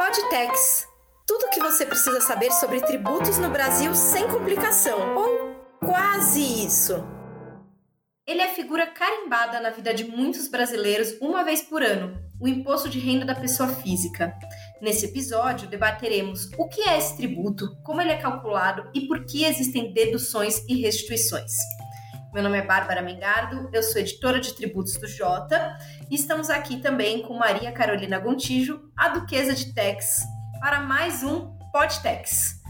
Podtex. Tudo o que você precisa saber sobre tributos no Brasil sem complicação, ou quase isso. Ele é figura carimbada na vida de muitos brasileiros uma vez por ano, o imposto de renda da pessoa física. Nesse episódio, debateremos o que é esse tributo, como ele é calculado e por que existem deduções e restituições. Meu nome é Bárbara Mengardo, eu sou editora de tributos do Jota e estamos aqui também com Maria Carolina Gontijo, a Duquesa de Tex, para mais um Podtex.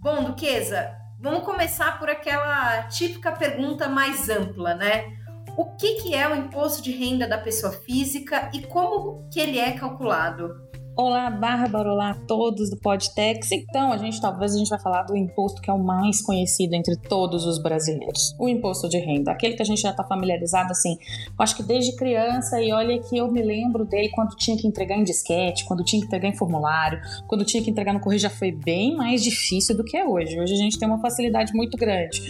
Bom, Duquesa, vamos começar por aquela típica pergunta mais ampla, né? O que, que é o imposto de renda da pessoa física e como que ele é calculado? Olá, Bárbara, olá a todos do Podtex. Então, a gente talvez a gente vai falar do imposto que é o mais conhecido entre todos os brasileiros, o imposto de renda, aquele que a gente já está familiarizado assim. Eu acho que desde criança e olha que eu me lembro dele quando tinha que entregar em disquete, quando tinha que entregar em formulário, quando tinha que entregar no correio já foi bem mais difícil do que é hoje. Hoje a gente tem uma facilidade muito grande.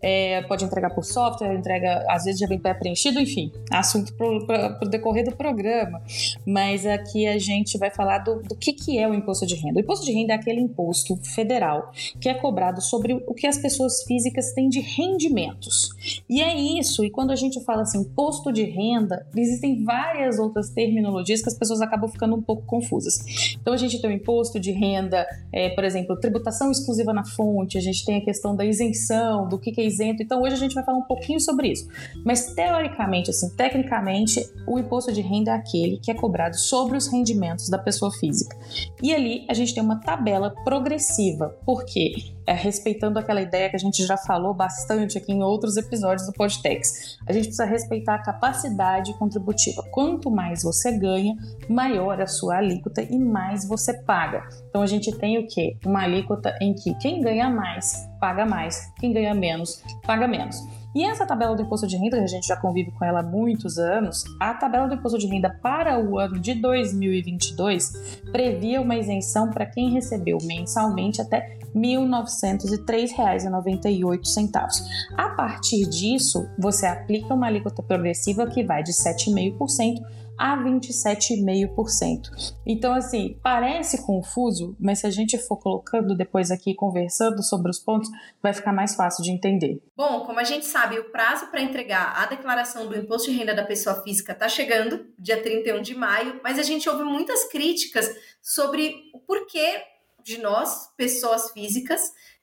É, pode entregar por software, entrega às vezes já vem pré-preenchido, enfim, assunto para o decorrer do programa. Mas aqui a gente vai falar falar do, do que, que é o imposto de renda. O imposto de renda é aquele imposto federal que é cobrado sobre o que as pessoas físicas têm de rendimentos. E é isso, e quando a gente fala assim, imposto de renda, existem várias outras terminologias que as pessoas acabam ficando um pouco confusas. Então a gente tem o imposto de renda, é, por exemplo, tributação exclusiva na fonte, a gente tem a questão da isenção, do que, que é isento. Então hoje a gente vai falar um pouquinho sobre isso. Mas teoricamente, assim, tecnicamente, o imposto de renda é aquele que é cobrado sobre os rendimentos da pessoa pessoa física. E ali a gente tem uma tabela progressiva, porque é, respeitando aquela ideia que a gente já falou bastante aqui em outros episódios do Podtex. A gente precisa respeitar a capacidade contributiva. Quanto mais você ganha, maior a sua alíquota e mais você paga. Então a gente tem o que? Uma alíquota em que quem ganha mais paga mais, quem ganha menos paga menos. E essa tabela do imposto de renda, que a gente já convive com ela há muitos anos, a tabela do imposto de renda para o ano de 2022 previa uma isenção para quem recebeu mensalmente até R$ 1.903,98. A partir disso, você aplica uma alíquota progressiva que vai de 7,5% a 27,5%. Então, assim, parece confuso, mas se a gente for colocando depois aqui, conversando sobre os pontos, vai ficar mais fácil de entender. Bom, como a gente sabe, o prazo para entregar a declaração do imposto de renda da pessoa física está chegando, dia 31 de maio, mas a gente ouve muitas críticas sobre o porquê de nós, pessoas físicas,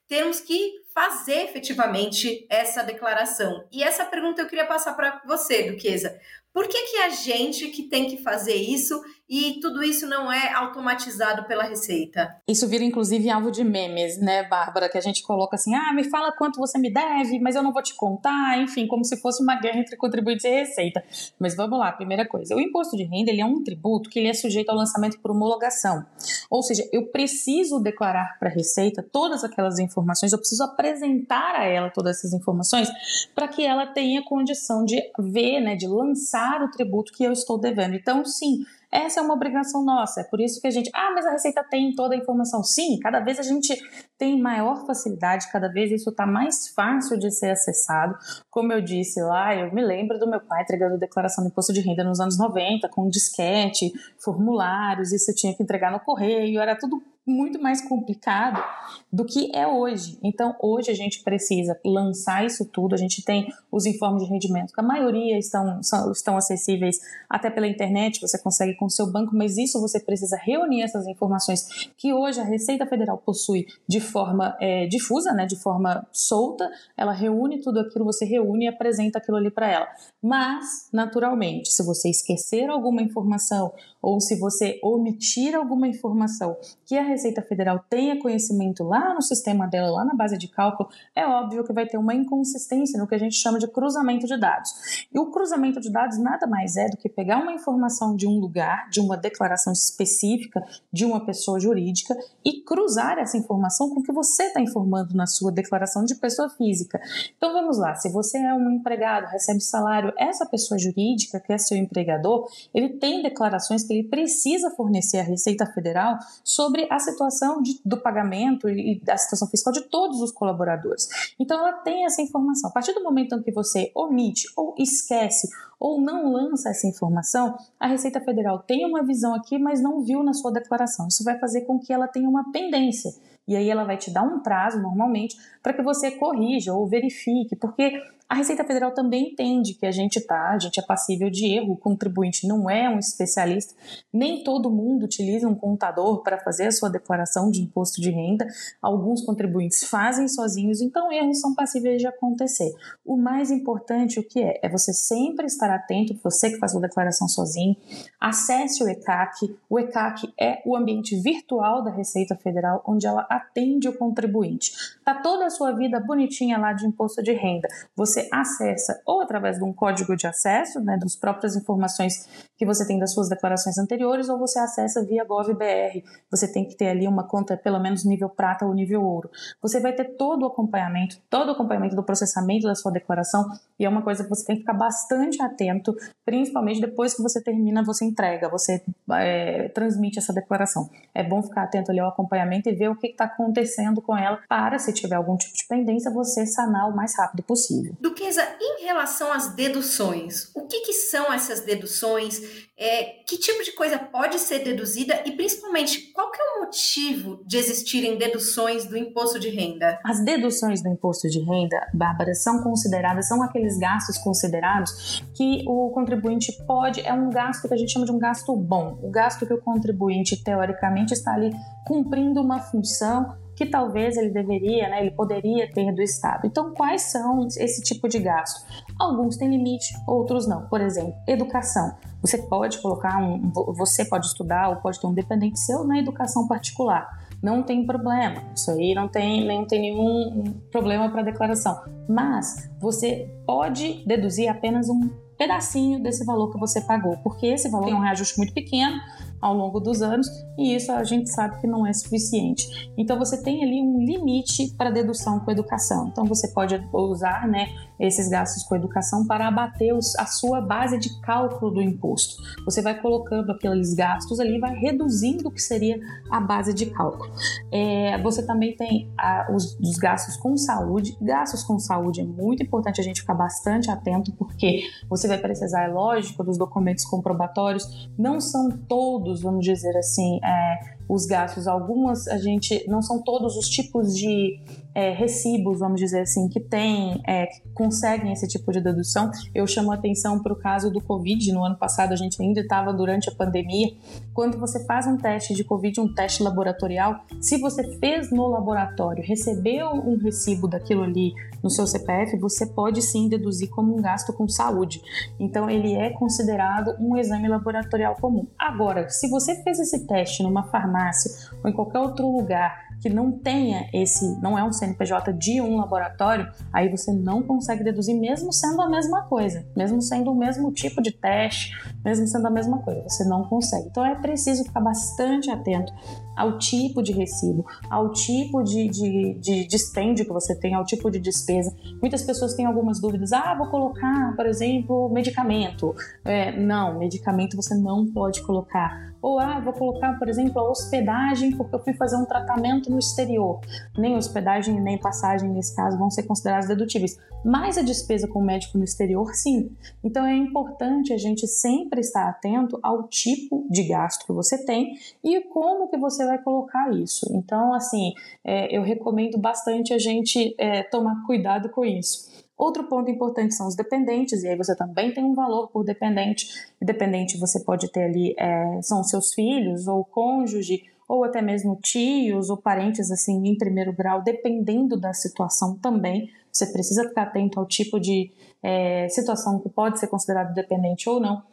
termos que fazer efetivamente essa declaração. E essa pergunta eu queria passar para você, Duquesa. Por que, que a gente que tem que fazer isso e tudo isso não é automatizado pela Receita? Isso vira inclusive alvo de memes, né, Bárbara? Que a gente coloca assim: ah, me fala quanto você me deve, mas eu não vou te contar, enfim, como se fosse uma guerra entre contribuintes e Receita. Mas vamos lá, primeira coisa: o imposto de renda ele é um tributo que ele é sujeito ao lançamento por homologação. Ou seja, eu preciso declarar para a Receita todas aquelas informações, eu preciso apresentar a ela todas essas informações para que ela tenha condição de ver, né, de lançar o tributo que eu estou devendo. Então, sim, essa é uma obrigação nossa. É por isso que a gente, ah, mas a Receita tem toda a informação. Sim, cada vez a gente tem maior facilidade, cada vez isso está mais fácil de ser acessado. Como eu disse lá, eu me lembro do meu pai entregando declaração de imposto de renda nos anos 90, com disquete, formulários, isso eu tinha que entregar no correio, era tudo muito mais complicado do que é hoje. Então, hoje a gente precisa lançar isso tudo. A gente tem os informes de rendimento, que a maioria estão, são, estão acessíveis até pela internet, você consegue com o seu banco, mas isso você precisa reunir essas informações que hoje a Receita Federal possui de forma é, difusa, né, de forma solta. Ela reúne tudo aquilo, você reúne e apresenta aquilo ali para ela. Mas, naturalmente, se você esquecer alguma informação ou se você omitir alguma informação que a Receita Federal tenha conhecimento lá no sistema dela, lá na base de cálculo, é óbvio que vai ter uma inconsistência no que a gente chama de cruzamento de dados. E o cruzamento de dados nada mais é do que pegar uma informação de um lugar, de uma declaração específica de uma pessoa jurídica e cruzar essa informação com o que você está informando na sua declaração de pessoa física. Então vamos lá, se você é um empregado, recebe salário, essa pessoa jurídica, que é seu empregador, ele tem declarações que que ele precisa fornecer à Receita Federal sobre a situação de, do pagamento e da situação fiscal de todos os colaboradores. Então, ela tem essa informação. A partir do momento em que você omite ou esquece ou não lança essa informação, a Receita Federal tem uma visão aqui, mas não viu na sua declaração. Isso vai fazer com que ela tenha uma pendência. E aí ela vai te dar um prazo, normalmente, para que você corrija ou verifique, porque a Receita Federal também entende que a gente tá, a gente é passível de erro, o contribuinte não é um especialista, nem todo mundo utiliza um contador para fazer a sua declaração de imposto de renda, alguns contribuintes fazem sozinhos, então erros são passíveis de acontecer. O mais importante o que é? É você sempre estar atento, você que faz a declaração sozinho, acesse o ECAC, o ECAC é o ambiente virtual da Receita Federal, onde ela atende o contribuinte. Tá toda a sua vida bonitinha lá de imposto de renda. Você você acessa ou através de um código de acesso, né, das próprias informações que você tem das suas declarações anteriores, ou você acessa via GovBR. Você tem que ter ali uma conta pelo menos nível prata ou nível ouro. Você vai ter todo o acompanhamento, todo o acompanhamento do processamento da sua declaração, e é uma coisa que você tem que ficar bastante atento, principalmente depois que você termina, você entrega, você é, transmite essa declaração. É bom ficar atento ali ao acompanhamento e ver o que está acontecendo com ela, para, se tiver algum tipo de pendência, você sanar o mais rápido possível. Duquesa, em relação às deduções, o que, que são essas deduções? É, que tipo de coisa pode ser deduzida e, principalmente, qual é o motivo de existirem deduções do imposto de renda? As deduções do imposto de renda, Bárbara, são consideradas, são aqueles gastos considerados que o contribuinte pode, é um gasto que a gente chama de um gasto bom, o gasto que o contribuinte, teoricamente, está ali cumprindo uma função que talvez ele deveria, né, ele poderia ter do Estado. Então, quais são esse tipo de gasto? Alguns têm limite, outros não. Por exemplo, educação. Você pode colocar um, você pode estudar ou pode ter um dependente seu na educação particular. Não tem problema, isso aí não tem, não tem nenhum problema para declaração. Mas você pode deduzir apenas um pedacinho desse valor que você pagou, porque esse valor tem um reajuste muito pequeno ao longo dos anos e isso a gente sabe que não é suficiente. Então você tem ali um limite para dedução com educação. Então você pode usar, né, esses gastos com educação para abater os, a sua base de cálculo do imposto. Você vai colocando aqueles gastos ali, vai reduzindo o que seria a base de cálculo. É, você também tem a, os, os gastos com saúde. Gastos com saúde é muito importante a gente ficar bastante atento porque você vai precisar, é lógico, dos documentos comprobatórios. Não são todos todos, vamos dizer assim, é, os gastos. Algumas a gente não são todos os tipos de é, recibos, vamos dizer assim, que tem, é, que conseguem esse tipo de dedução. Eu chamo a atenção para o caso do Covid. No ano passado a gente ainda estava durante a pandemia. Quando você faz um teste de Covid, um teste laboratorial, se você fez no laboratório, recebeu um recibo daquilo ali no seu CPF, você pode sim deduzir como um gasto com saúde. Então ele é considerado um exame laboratorial comum. Agora, se você fez esse teste numa farmácia ou em qualquer outro lugar que não tenha esse, não é um CNPJ de um laboratório, aí você não consegue deduzir, mesmo sendo a mesma coisa, mesmo sendo o mesmo tipo de teste, mesmo sendo a mesma coisa, você não consegue. Então é preciso ficar bastante atento ao tipo de recibo, ao tipo de, de, de dispêndio que você tem, ao tipo de despesa. Muitas pessoas têm algumas dúvidas. Ah, vou colocar, por exemplo, medicamento. É, não, medicamento você não pode colocar ou, ah, vou colocar, por exemplo, a hospedagem porque eu fui fazer um tratamento no exterior. Nem hospedagem nem passagem, nesse caso, vão ser consideradas dedutíveis. Mas a despesa com o médico no exterior, sim. Então é importante a gente sempre estar atento ao tipo de gasto que você tem e como que você vai colocar isso. Então, assim, é, eu recomendo bastante a gente é, tomar cuidado com isso. Outro ponto importante são os dependentes, e aí você também tem um valor por dependente. Dependente você pode ter ali, é, são seus filhos, ou cônjuge, ou até mesmo tios ou parentes assim em primeiro grau, dependendo da situação também. Você precisa ficar atento ao tipo de é, situação que pode ser considerado dependente ou não.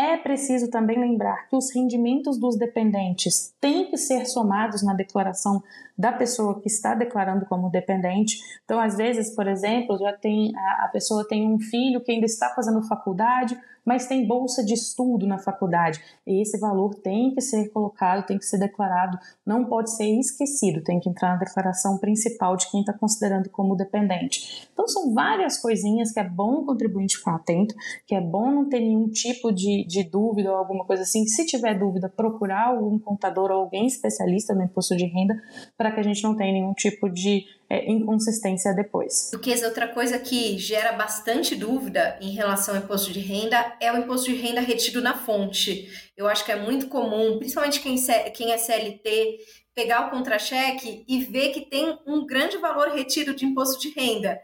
É preciso também lembrar que os rendimentos dos dependentes têm que ser somados na declaração da pessoa que está declarando como dependente. Então, às vezes, por exemplo, já tem a pessoa tem um filho que ainda está fazendo faculdade, mas tem bolsa de estudo na faculdade. E esse valor tem que ser colocado, tem que ser declarado, não pode ser esquecido, tem que entrar na declaração principal de quem está considerando como dependente. Então, são várias coisinhas que é bom o contribuinte ficar atento, que é bom não ter nenhum tipo de, de dúvida ou alguma coisa assim. Se tiver dúvida, procurar algum contador ou alguém especialista no imposto de renda para que a gente não tenha nenhum tipo de é, inconsistência depois. Porque outra coisa que gera bastante dúvida em relação ao imposto de renda é o imposto de renda retido na fonte. Eu acho que é muito comum, principalmente quem, quem é CLT, pegar o contra-cheque e ver que tem um grande valor retido de imposto de renda.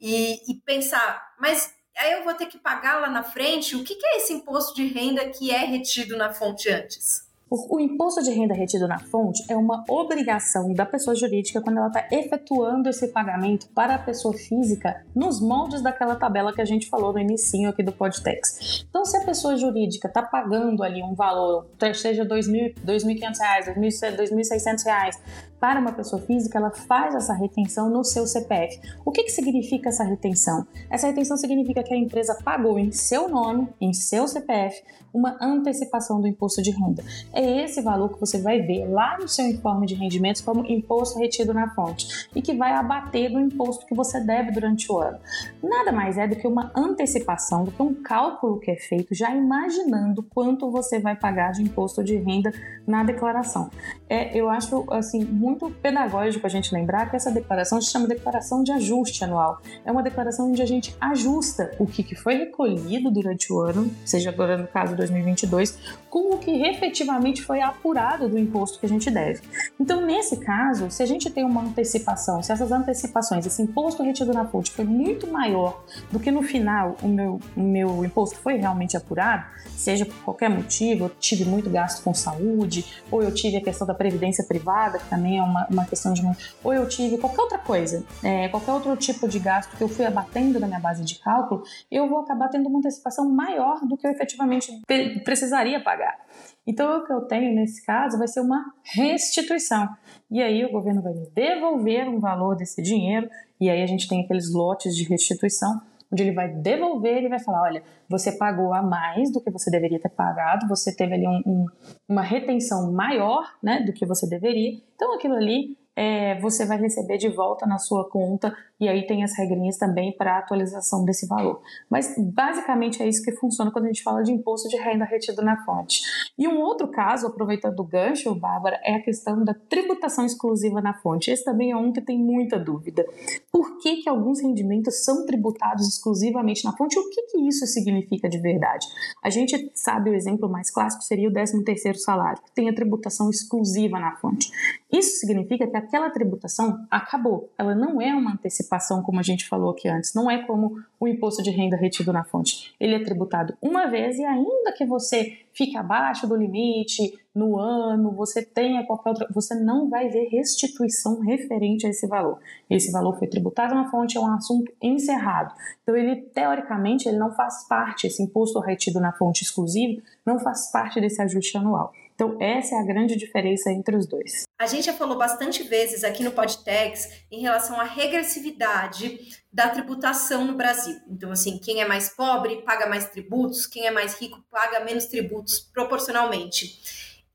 E, e pensar, mas aí eu vou ter que pagar lá na frente, o que, que é esse imposto de renda que é retido na fonte antes? O, imposto de renda retido na fonte é uma obrigação da pessoa jurídica quando ela está efetuando esse pagamento para a pessoa física nos moldes daquela tabela que a gente falou no início aqui do Podtex. Então, se a pessoa jurídica está pagando ali um valor, seja R$ 2.500, R$ 2.600, para uma pessoa física, ela faz essa retenção no seu CPF. O que, que significa essa retenção? Essa retenção significa que a empresa pagou em seu nome, em seu CPF, uma antecipação do imposto de renda. É esse valor que você vai ver lá no seu informe de rendimentos como imposto retido na fonte e que vai abater do imposto que você deve durante o ano. Nada mais é do que uma antecipação, do que um cálculo que é feito já imaginando quanto você vai pagar de imposto de renda na declaração. É, eu acho assim muito pedagógico a gente lembrar que essa declaração se chama declaração de ajuste anual. É uma declaração onde a gente ajusta o que foi recolhido durante o ano, seja agora no caso 2022, com o que efetivamente foi apurado do imposto que a gente deve. Então, nesse caso, se a gente tem uma antecipação, se essas antecipações, esse imposto retido na fonte foi muito maior do que no final o meu, o meu imposto foi realmente apurado, seja por qualquer motivo, eu tive muito gasto com saúde, ou eu tive a questão da previdência privada, que também é uma, uma questão de. Ou eu tive qualquer outra coisa, é, qualquer outro tipo de gasto que eu fui abatendo na minha base de cálculo, eu vou acabar tendo uma antecipação maior do que eu efetivamente precisaria pagar. Então, o que eu tenho nesse caso vai ser uma restituição. E aí, o governo vai me devolver um valor desse dinheiro, e aí a gente tem aqueles lotes de restituição onde ele vai devolver e vai falar: olha, você pagou a mais do que você deveria ter pagado, você teve ali um, um, uma retenção maior né, do que você deveria, então aquilo ali é, você vai receber de volta na sua conta e aí tem as regrinhas também para atualização desse valor. Mas basicamente é isso que funciona quando a gente fala de imposto de renda retido na fonte. E um outro caso, aproveitando o gancho, Bárbara, é a questão da tributação exclusiva na fonte. Esse também é um que tem muita dúvida. Por que, que alguns rendimentos são tributados exclusivamente na fonte? O que, que isso significa de verdade? A gente sabe o exemplo mais clássico seria o 13º salário, que tem a tributação exclusiva na fonte. Isso significa que aquela tributação acabou. Ela não é uma antecipação, como a gente falou aqui antes. Não é como o imposto de renda retido na fonte. Ele é tributado uma vez e ainda que você fique abaixo do limite no ano, você tenha qualquer outra, você não vai ver restituição referente a esse valor. Esse valor foi tributado na fonte, é um assunto encerrado. Então ele teoricamente ele não faz parte esse imposto retido na fonte exclusivo, não faz parte desse ajuste anual. Então, essa é a grande diferença entre os dois. A gente já falou bastante vezes aqui no Podtex em relação à regressividade da tributação no Brasil. Então, assim, quem é mais pobre paga mais tributos, quem é mais rico paga menos tributos proporcionalmente.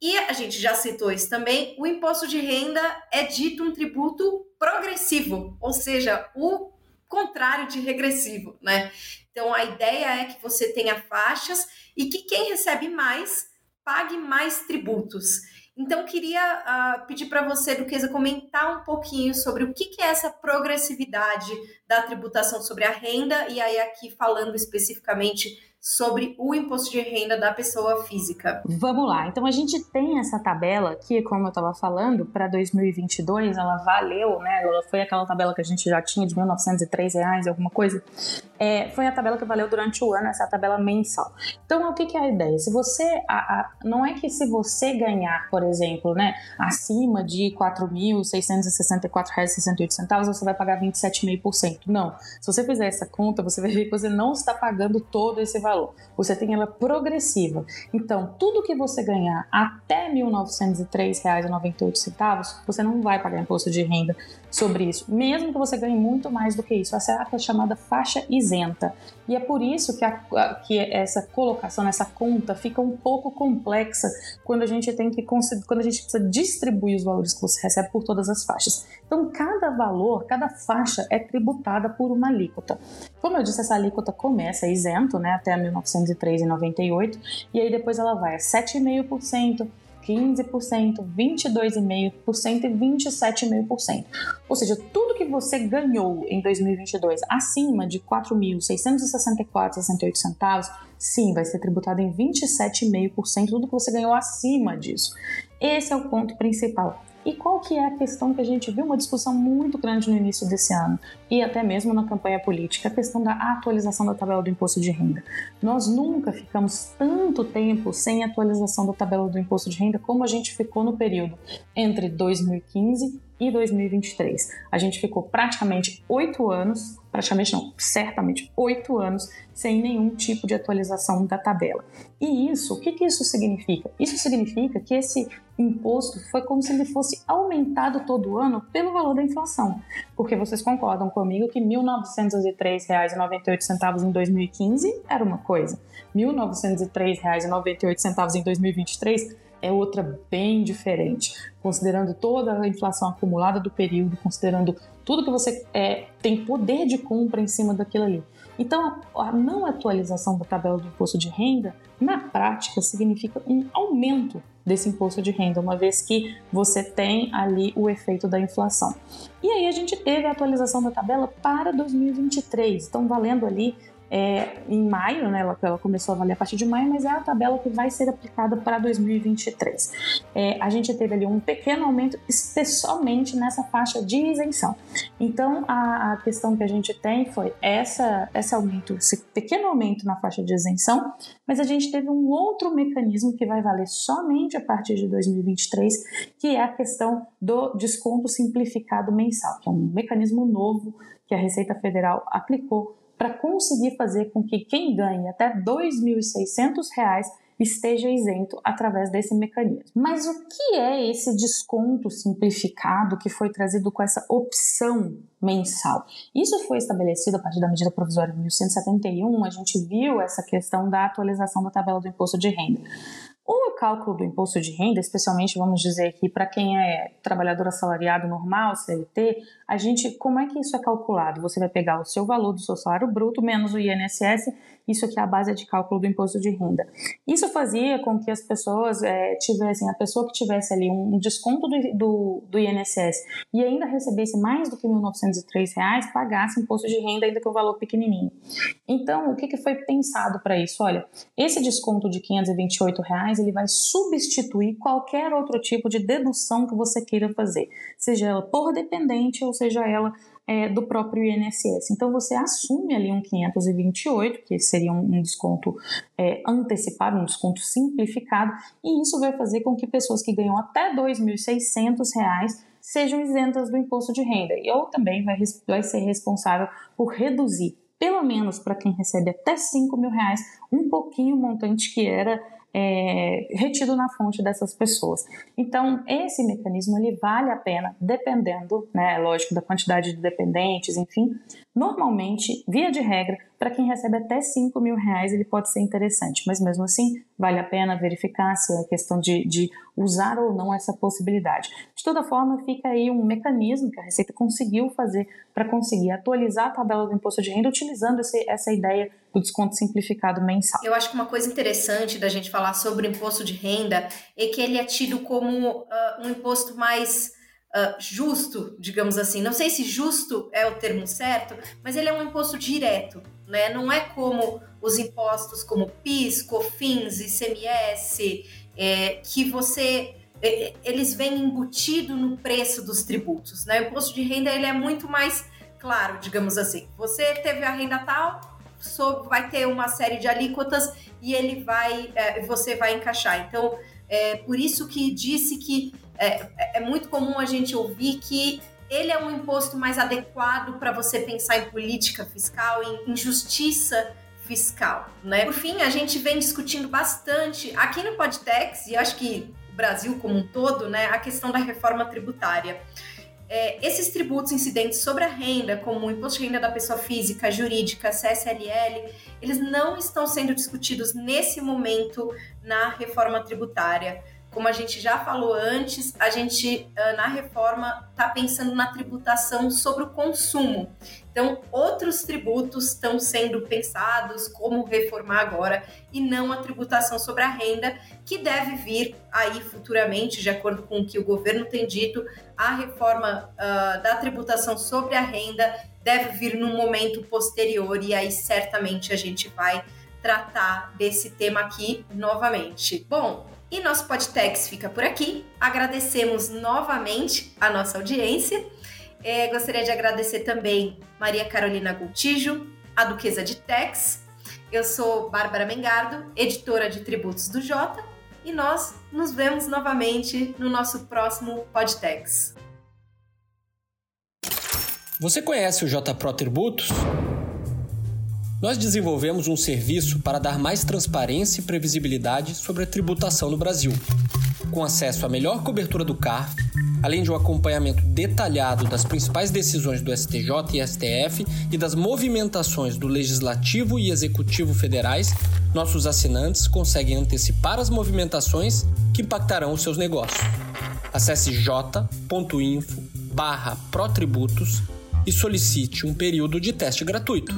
E a gente já citou isso também: o imposto de renda é dito um tributo progressivo, ou seja, o contrário de regressivo, né? Então a ideia é que você tenha faixas e que quem recebe mais pague mais tributos. Então, queria uh, pedir para você, Duquesa, comentar um pouquinho sobre o que, que, é essa progressividade da tributação sobre a renda, e aí aqui falando especificamente sobre o imposto de renda da pessoa física. Vamos lá. Então a gente tem essa tabela que, como eu estava falando, para 2022 ela valeu, né? Ela foi aquela tabela que a gente já tinha de 1.903 reais, alguma coisa. É, foi a tabela que valeu durante o ano, essa é tabela mensal. Então o que, que é a ideia? Se você, a, a, não é que se você ganhar, por exemplo, né, acima de R$ 4.664,68 você vai pagar 27,5%. Não. Se você fizer essa conta, você vai ver que você não está pagando todo esse valor valor. Você tem ela progressiva. Então, tudo que você ganhar até R$ 1.903,98, você não vai pagar imposto de renda sobre isso, mesmo que você ganhe muito mais do que isso. Essa é a chamada faixa isenta. E é por isso que, a, que essa colocação, essa conta fica um pouco complexa quando a gente tem que quando a gente precisa distribuir os valores que você recebe por todas as faixas. Então, cada valor, cada faixa é tributada por uma alíquota. Como eu disse, essa alíquota começa isento, né, até 1903,98, e aí depois ela vai a 7,5%, 15%, 22,5% e 27,5%. Ou seja, tudo que você ganhou em 2022 acima de R$ 4.664,68 centavos, sim, vai ser tributado em 27,5% tudo que você ganhou acima disso. Esse é o ponto principal. E qual que é a questão que a gente viu uma discussão muito grande no início desse ano e até mesmo na campanha política, a questão da atualização da tabela do imposto de renda. Nós nunca ficamos tanto tempo sem atualização da tabela do imposto de renda como a gente ficou no período entre 2015 e 2023. A gente ficou praticamente oito anos, praticamente não, certamente oito anos, sem nenhum tipo de atualização da tabela. E isso, o que, que isso significa? Isso significa que esse imposto foi como se ele fosse aumentado todo ano pelo valor da inflação. Porque vocês concordam comigo que R$ 1.903,98 em 2015 era uma coisa, R$ 1.903,98 em 2023 é outra bem diferente, considerando toda a inflação acumulada do período, considerando tudo que você é, tem poder de compra em cima daquilo ali. Então, a não atualização da tabela do imposto de renda, na prática, significa um aumento desse imposto de renda, uma vez que você tem ali o efeito da inflação. E aí a gente teve a atualização da tabela para 2023, estão valendo ali é, em maio, né, ela, ela, começou a valer a partir de maio, mas é a tabela que vai ser aplicada para 2023. É, a gente teve ali um pequeno aumento, especialmente nessa faixa de isenção. Então, a, a, questão que a gente tem foi essa, esse aumento, esse pequeno aumento na faixa de isenção, mas a gente teve um outro mecanismo que vai valer somente a partir de 2023, que é a questão do desconto simplificado mensal, que é um mecanismo novo que a Receita Federal aplicou para conseguir fazer com que quem ganhe até R$ 2.600 esteja isento através desse mecanismo. Mas o que é esse desconto simplificado que foi trazido com essa opção mensal? Isso foi estabelecido a partir da medida provisória 1171, a gente viu essa questão da atualização da tabela do imposto de renda. O cálculo do imposto de renda, especialmente vamos dizer aqui para quem é trabalhador assalariado normal, CLT, a gente, como é que isso é calculado? Você vai pegar o seu valor do seu salário bruto menos o INSS isso aqui é a base de cálculo do imposto de renda. Isso fazia com que as pessoas é, tivessem, a pessoa que tivesse ali um desconto do, do, do INSS e ainda recebesse mais do que R$ 1.903, pagasse imposto de renda ainda que o valor pequenininho. Então, o que, que foi pensado para isso? Olha, esse desconto de 528 reais, ele vai substituir qualquer outro tipo de dedução que você queira fazer, seja ela por dependente ou seja ela é, do próprio INSS. Então você assume ali um 528, que seria um, desconto é, antecipado, um desconto simplificado, e isso vai fazer com que pessoas que ganham até R$ 2.600 sejam isentas do imposto de renda, e ou também vai, vai ser responsável por reduzir, pelo menos para quem recebe até 5 mil reais, um pouquinho o montante que era é, retido na fonte dessas pessoas. Então, esse mecanismo ele vale a pena, dependendo, né, lógico, da quantidade de dependentes, enfim. Normalmente, via de regra, para quem recebe até 5 mil reais, ele pode ser interessante, mas mesmo assim, vale a pena verificar se é questão de, de usar ou não essa possibilidade. De toda forma, fica aí um mecanismo que a Receita conseguiu fazer para conseguir atualizar a tabela do imposto de renda utilizando esse, essa ideia do desconto simplificado mensal. Eu acho que uma coisa interessante da gente falar sobre o imposto de renda é que ele é tido como uh, um imposto mais uh, justo, digamos assim. Não sei se justo é o termo certo, mas ele é um imposto direto, né? Não é como os impostos como PIS, COFINS, ICMS, é, que você é, eles vêm embutido no preço dos tributos, né? O imposto de renda ele é muito mais claro, digamos assim. Você teve a renda tal, vai ter uma série de alíquotas e ele vai, é, você vai encaixar. Então, é por isso que disse que é, é muito comum a gente ouvir que ele é um imposto mais adequado para você pensar em política fiscal, em, em justiça fiscal, né? Por fim, a gente vem discutindo bastante aqui no Podtex e acho que o Brasil como um todo, né, a questão da reforma tributária. É, esses tributos incidentes sobre a renda, como o imposto de renda da pessoa física, jurídica, CSLL, eles não estão sendo discutidos nesse momento na reforma tributária. Como a gente já falou antes, a gente na reforma está pensando na tributação sobre o consumo. Então, outros tributos estão sendo pensados como reformar agora e não a tributação sobre a renda, que deve vir aí futuramente, de acordo com o que o governo tem dito, a reforma uh, da tributação sobre a renda deve vir num momento posterior e aí certamente a gente vai tratar desse tema aqui novamente. Bom, e nosso Podtex fica por aqui. Agradecemos novamente a nossa audiência. É, gostaria de agradecer também Maria Carolina Gultijo, a Duquesa de Tex. Eu sou Bárbara Mengardo, editora de tributos do Jota, e nós nos vemos novamente no nosso próximo Podtex. Você conhece o J Pro Tributos? Nós desenvolvemos um serviço para dar mais transparência e previsibilidade sobre a tributação no Brasil, com acesso à melhor cobertura do CARF, além de um acompanhamento detalhado das principais decisões do STJ e STF e das movimentações do Legislativo e Executivo federais, nossos assinantes conseguem antecipar as movimentações que impactarão os seus negócios. Acesse j.info/protributos e solicite um período de teste gratuito.